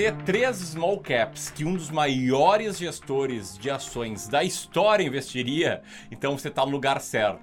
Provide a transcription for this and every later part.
você três small caps que um dos maiores gestores de ações da história investiria, então você está no lugar certo.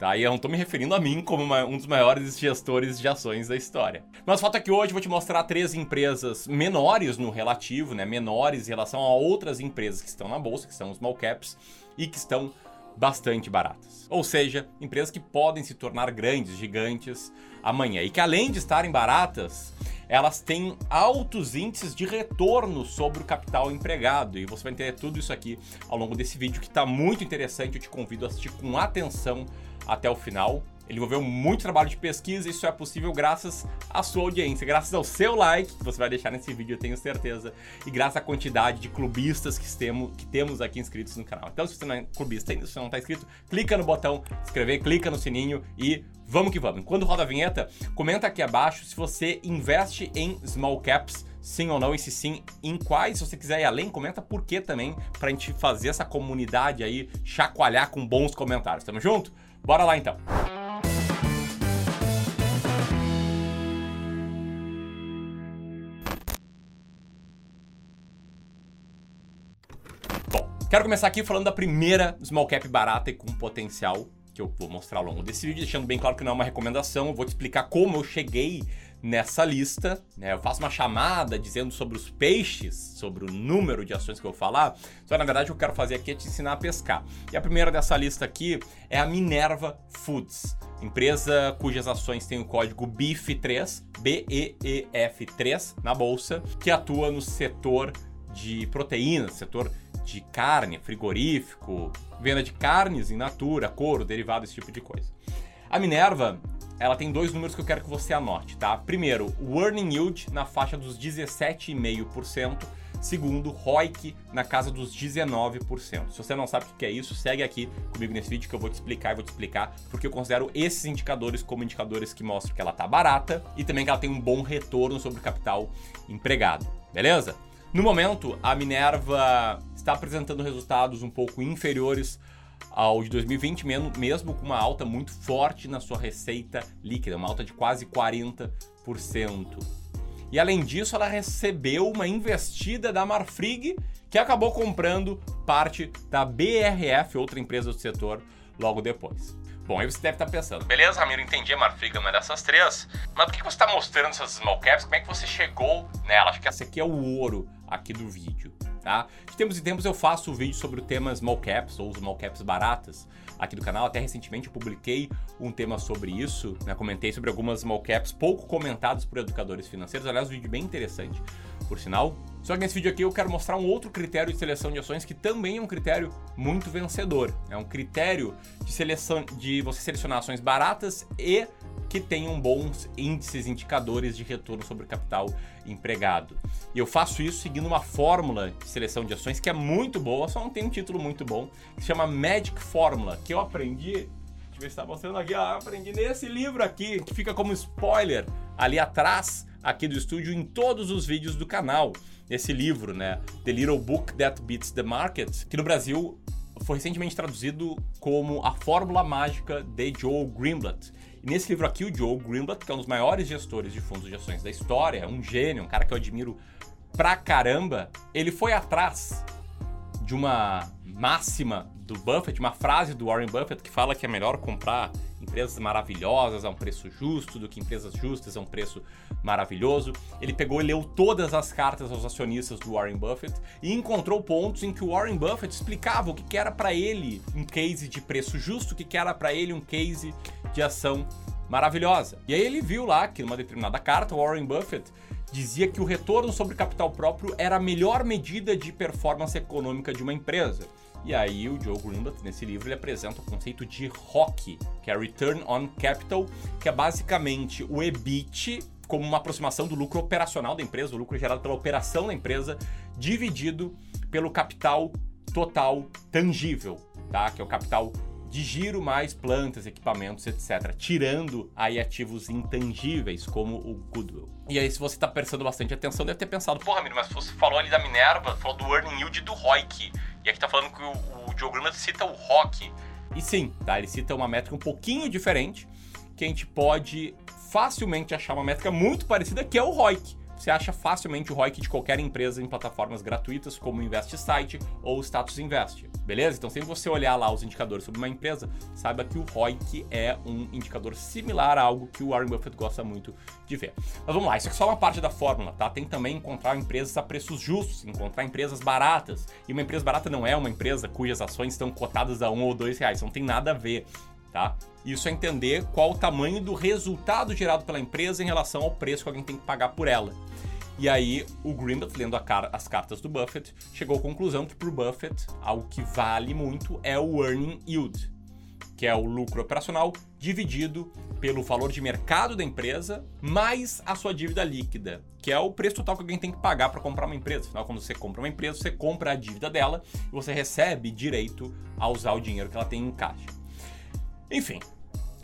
Tá? E eu não estou me referindo a mim como uma, um dos maiores gestores de ações da história. Mas o fato é que hoje eu vou te mostrar três empresas menores no relativo, né? menores em relação a outras empresas que estão na bolsa, que são small caps, e que estão bastante baratas. Ou seja, empresas que podem se tornar grandes, gigantes amanhã. E que além de estarem baratas, elas têm altos índices de retorno sobre o capital empregado. E você vai entender tudo isso aqui ao longo desse vídeo que está muito interessante. Eu te convido a assistir com atenção até o final. Ele envolveu muito trabalho de pesquisa e isso é possível graças à sua audiência, graças ao seu like que você vai deixar nesse vídeo, eu tenho certeza, e graças à quantidade de clubistas que temos, que temos aqui inscritos no canal. Então, se você não é clubista ainda, se você não está inscrito, clica no botão inscrever, clica no sininho e vamos que vamos. Quando roda a vinheta, comenta aqui abaixo se você investe em small caps sim ou não, e se sim, em quais, se você quiser ir além, comenta por que também, pra gente fazer essa comunidade aí chacoalhar com bons comentários. Tamo junto? Bora lá então. Quero começar aqui falando da primeira small cap barata e com potencial que eu vou mostrar ao longo desse vídeo, deixando bem claro que não é uma recomendação, eu vou te explicar como eu cheguei nessa lista. Né? Eu faço uma chamada dizendo sobre os peixes, sobre o número de ações que eu vou falar. Só na verdade o que eu quero fazer aqui é te ensinar a pescar. E a primeira dessa lista aqui é a Minerva Foods, empresa cujas ações têm o código BEEF3, B-E-E-F-3 na bolsa, que atua no setor de proteínas, setor de carne, frigorífico, venda de carnes em natura, couro, derivado, esse tipo de coisa. A Minerva ela tem dois números que eu quero que você anote, tá? Primeiro, o earning yield na faixa dos 17,5%. Segundo, ROIC na casa dos 19%. Se você não sabe o que é isso, segue aqui comigo nesse vídeo que eu vou te explicar e vou te explicar porque eu considero esses indicadores como indicadores que mostram que ela tá barata e também que ela tem um bom retorno sobre o capital empregado. Beleza? No momento, a Minerva está apresentando resultados um pouco inferiores ao de 2020, mesmo com uma alta muito forte na sua receita líquida, uma alta de quase 40%. E além disso, ela recebeu uma investida da Marfrig, que acabou comprando parte da BRF, outra empresa do setor, logo depois. Bom, aí você deve estar pensando, beleza, Ramiro, entendi a Marfrig uma dessas três, mas por que você está mostrando essas small caps? Como é que você chegou nela? Acho que essa aqui é o ouro aqui do vídeo tá? De tempos em tempos eu faço vídeo sobre o tema small caps ou small caps baratas aqui do canal. Até recentemente eu publiquei um tema sobre isso, né? Comentei sobre algumas small caps pouco comentadas por educadores financeiros. Aliás, um vídeo bem interessante, por sinal. Só que nesse vídeo aqui eu quero mostrar um outro critério de seleção de ações que também é um critério muito vencedor. É um critério de seleção de você selecionar ações baratas e que tenham bons índices, indicadores de retorno sobre capital empregado. E eu faço isso seguindo uma fórmula de seleção de ações que é muito boa, só não tem um título muito bom, que se chama Magic Formula, que eu aprendi, ver se está mostrando aqui, ó, aprendi nesse livro aqui, que fica como spoiler ali atrás aqui do estúdio em todos os vídeos do canal. Esse livro, né, The Little Book That Beats the Market, que no Brasil foi recentemente traduzido como A Fórmula Mágica de Joe Greenblatt. E nesse livro aqui, o Joe Greenblatt, que é um dos maiores gestores de fundos de ações da história, um gênio, um cara que eu admiro pra caramba, ele foi atrás de uma máxima do Buffett, uma frase do Warren Buffett que fala que é melhor comprar empresas maravilhosas a um preço justo do que empresas justas a um preço maravilhoso. Ele pegou e leu todas as cartas aos acionistas do Warren Buffett e encontrou pontos em que o Warren Buffett explicava o que era para ele um case de preço justo, o que era para ele um case de ação maravilhosa. E aí ele viu lá que numa determinada carta Warren Buffett dizia que o retorno sobre capital próprio era a melhor medida de performance econômica de uma empresa. E aí o Joe Greenblatt, nesse livro, ele apresenta o conceito de ROC, que é Return on Capital, que é basicamente o EBIT como uma aproximação do lucro operacional da empresa, o lucro gerado pela operação da empresa, dividido pelo capital total tangível, tá? Que é o capital de giro mais plantas, equipamentos, etc. Tirando aí ativos intangíveis, como o goodwill. E aí, se você está prestando bastante atenção, deve ter pensado, porra, Miro, mas você falou ali da Minerva, falou do earning yield do ROIC. E aqui tá falando que o, o Greenblatt cita o ROC. E sim, tá? Ele cita uma métrica um pouquinho diferente, que a gente pode facilmente achar uma métrica muito parecida, que é o ROIC. Você acha facilmente o ROIC de qualquer empresa em plataformas gratuitas como Invest Site ou Status Invest. Beleza? Então, sempre você olhar lá os indicadores sobre uma empresa, saiba que o ROIC é um indicador similar a algo que o Warren Buffett gosta muito de ver. Mas vamos lá, isso é só uma parte da fórmula, tá? Tem também encontrar empresas a preços justos, encontrar empresas baratas. E uma empresa barata não é uma empresa cujas ações estão cotadas a um ou dois reais, não tem nada a ver tá? Isso é entender qual o tamanho do resultado gerado pela empresa em relação ao preço que alguém tem que pagar por ela. E aí, o Greenblatt, lendo car as cartas do Buffett, chegou à conclusão que para o Buffett, algo que vale muito é o earning yield, que é o lucro operacional dividido pelo valor de mercado da empresa mais a sua dívida líquida, que é o preço total que alguém tem que pagar para comprar uma empresa. Afinal, quando você compra uma empresa, você compra a dívida dela e você recebe direito a usar o dinheiro que ela tem em caixa. Enfim,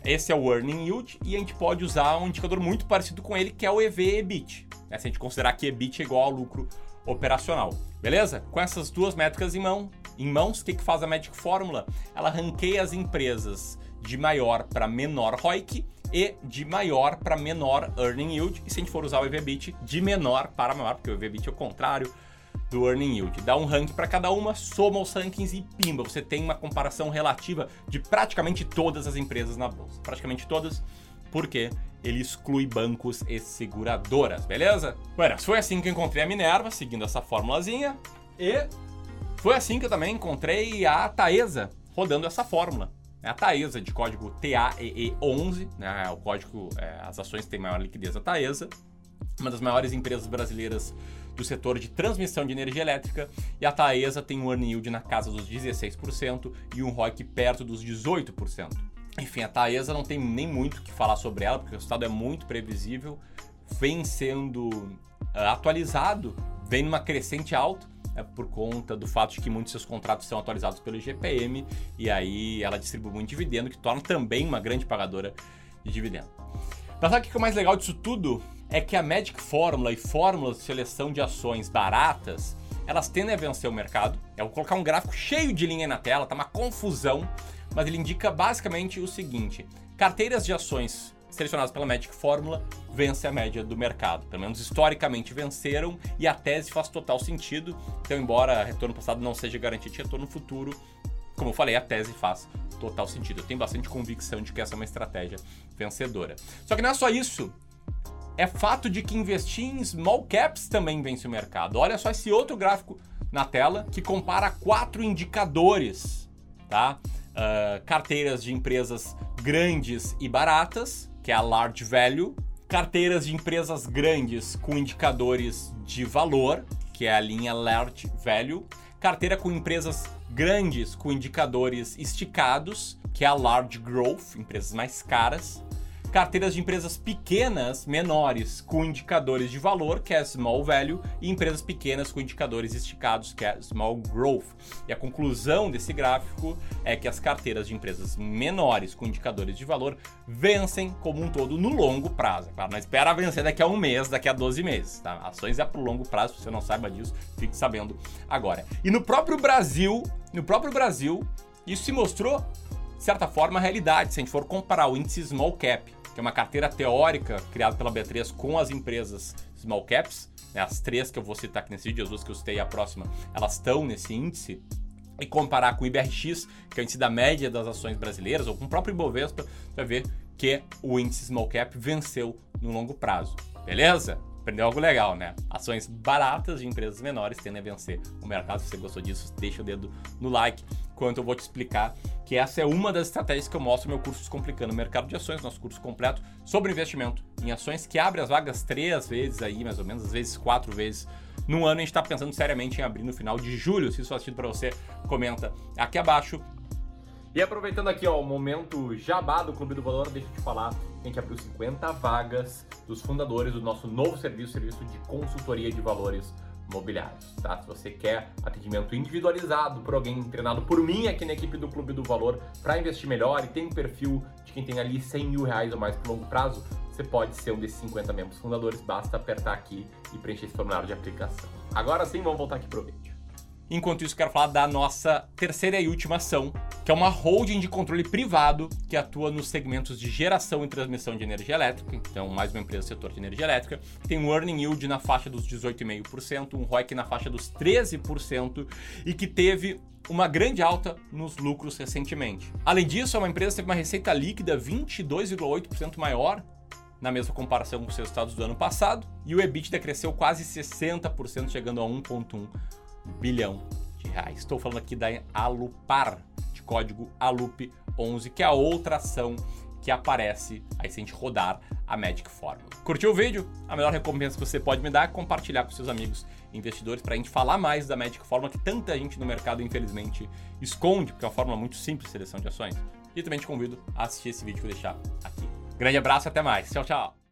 esse é o Earning Yield e a gente pode usar um indicador muito parecido com ele, que é o EV-EBIT. Né? Se a gente considerar que EBIT é igual ao lucro operacional. Beleza? Com essas duas métricas em, mão, em mãos, o que, que faz a Magic Fórmula? Ela ranqueia as empresas de maior para menor ROIC e de maior para menor Earning Yield. E se a gente for usar o EV-EBIT, de menor para maior, porque o EV-EBIT é o contrário do Earning Yield. Dá um ranking para cada uma, soma os rankings e pimba, você tem uma comparação relativa de praticamente todas as empresas na bolsa. Praticamente todas, porque ele exclui bancos e seguradoras, beleza? Bueno, foi assim que eu encontrei a Minerva, seguindo essa formulazinha, e foi assim que eu também encontrei a Taesa rodando essa fórmula. É a Taesa, de código TAEE11, né? o código, é, as ações têm maior liquidez a Taesa, uma das maiores empresas brasileiras do setor de transmissão de energia elétrica, e a Taesa tem um earning yield na casa dos 16% e um ROIC perto dos 18%. Enfim, a Taesa não tem nem muito o que falar sobre ela, porque o resultado é muito previsível, vem sendo uh, atualizado, vem numa crescente alta, é por conta do fato de que muitos seus contratos são atualizados pelo GPM, e aí ela distribui muito dividendo, que torna também uma grande pagadora de dividendo. Mas sabe o que é o mais legal disso tudo? É que a Magic Fórmula e fórmulas de seleção de ações baratas, elas tendem a vencer o mercado. Eu vou colocar um gráfico cheio de linha na tela, tá uma confusão, mas ele indica basicamente o seguinte: carteiras de ações selecionadas pela Magic Fórmula vence a média do mercado. Pelo menos historicamente venceram e a tese faz total sentido. Então, embora retorno passado não seja garantido de retorno futuro, como eu falei, a tese faz total sentido. Eu tenho bastante convicção de que essa é uma estratégia vencedora. Só que não é só isso é fato de que investir em small caps também vence o mercado. Olha só esse outro gráfico na tela que compara quatro indicadores, tá? Uh, carteiras de empresas grandes e baratas, que é a large value, carteiras de empresas grandes com indicadores de valor, que é a linha large value, carteira com empresas grandes com indicadores esticados, que é a large growth, empresas mais caras, carteiras de empresas pequenas, menores, com indicadores de valor, que é small value, e empresas pequenas com indicadores esticados, que é small growth. E a conclusão desse gráfico é que as carteiras de empresas menores com indicadores de valor vencem como um todo no longo prazo. Claro, não espera vencer daqui a um mês, daqui a 12 meses. Tá? Ações é para o longo prazo, se você não saiba disso, fique sabendo agora. E no próprio Brasil, no próprio Brasil, isso se mostrou de certa forma, a realidade. Se a gente for comparar o índice Small Cap que é uma carteira teórica criada pela B3 com as empresas small caps, né, as três que eu vou citar aqui nesse vídeo, as duas que eu citei a próxima, elas estão nesse índice, e comparar com o IBRX, que é o índice da média das ações brasileiras, ou com o próprio Ibovespa, você vai ver que o índice small cap venceu no longo prazo. Beleza? Aprendeu algo legal, né? Ações baratas de empresas menores tendem a vencer o mercado. Se você gostou disso, deixa o dedo no like, enquanto eu vou te explicar que essa é uma das estratégias que eu mostro no meu curso Descomplicando o Mercado de Ações, nosso curso completo sobre investimento em ações, que abre as vagas três vezes aí, mais ou menos, às vezes quatro vezes no ano. A gente está pensando seriamente em abrir no final de julho. Se isso faz sentido para você, comenta aqui abaixo. E aproveitando aqui ó, o momento jabá do Clube do Valor, deixa eu te falar a gente abriu 50 vagas dos fundadores do nosso novo serviço, serviço de consultoria de valores imobiliários, tá? Se você quer atendimento individualizado por alguém treinado por mim aqui na equipe do Clube do Valor para investir melhor e tem um perfil de quem tem ali 100 mil reais ou mais por longo prazo, você pode ser um desses 50 membros fundadores, basta apertar aqui e preencher esse formulário de aplicação. Agora sim, vamos voltar aqui pro vídeo. Enquanto isso, quero falar da nossa terceira e última ação, que é uma holding de controle privado que atua nos segmentos de geração e transmissão de energia elétrica. Então, mais uma empresa do setor de energia elétrica. Tem um earning yield na faixa dos 18,5%, um ROIC na faixa dos 13% e que teve uma grande alta nos lucros recentemente. Além disso, é uma empresa que teve uma receita líquida 22,8% maior na mesma comparação com os resultados do ano passado, e o EBITDA cresceu quase 60%, chegando a 1,1 bilhão de reais. Estou falando aqui da Alupar, de código ALUP11, que é a outra ação que aparece aí se a gente rodar a Magic Formula. Curtiu o vídeo? A melhor recompensa que você pode me dar é compartilhar com seus amigos investidores para a gente falar mais da Magic Formula que tanta gente no mercado infelizmente esconde, porque é uma fórmula muito simples de seleção de ações. E também te convido a assistir esse vídeo que eu vou deixar aqui. Grande abraço e até mais. Tchau, tchau.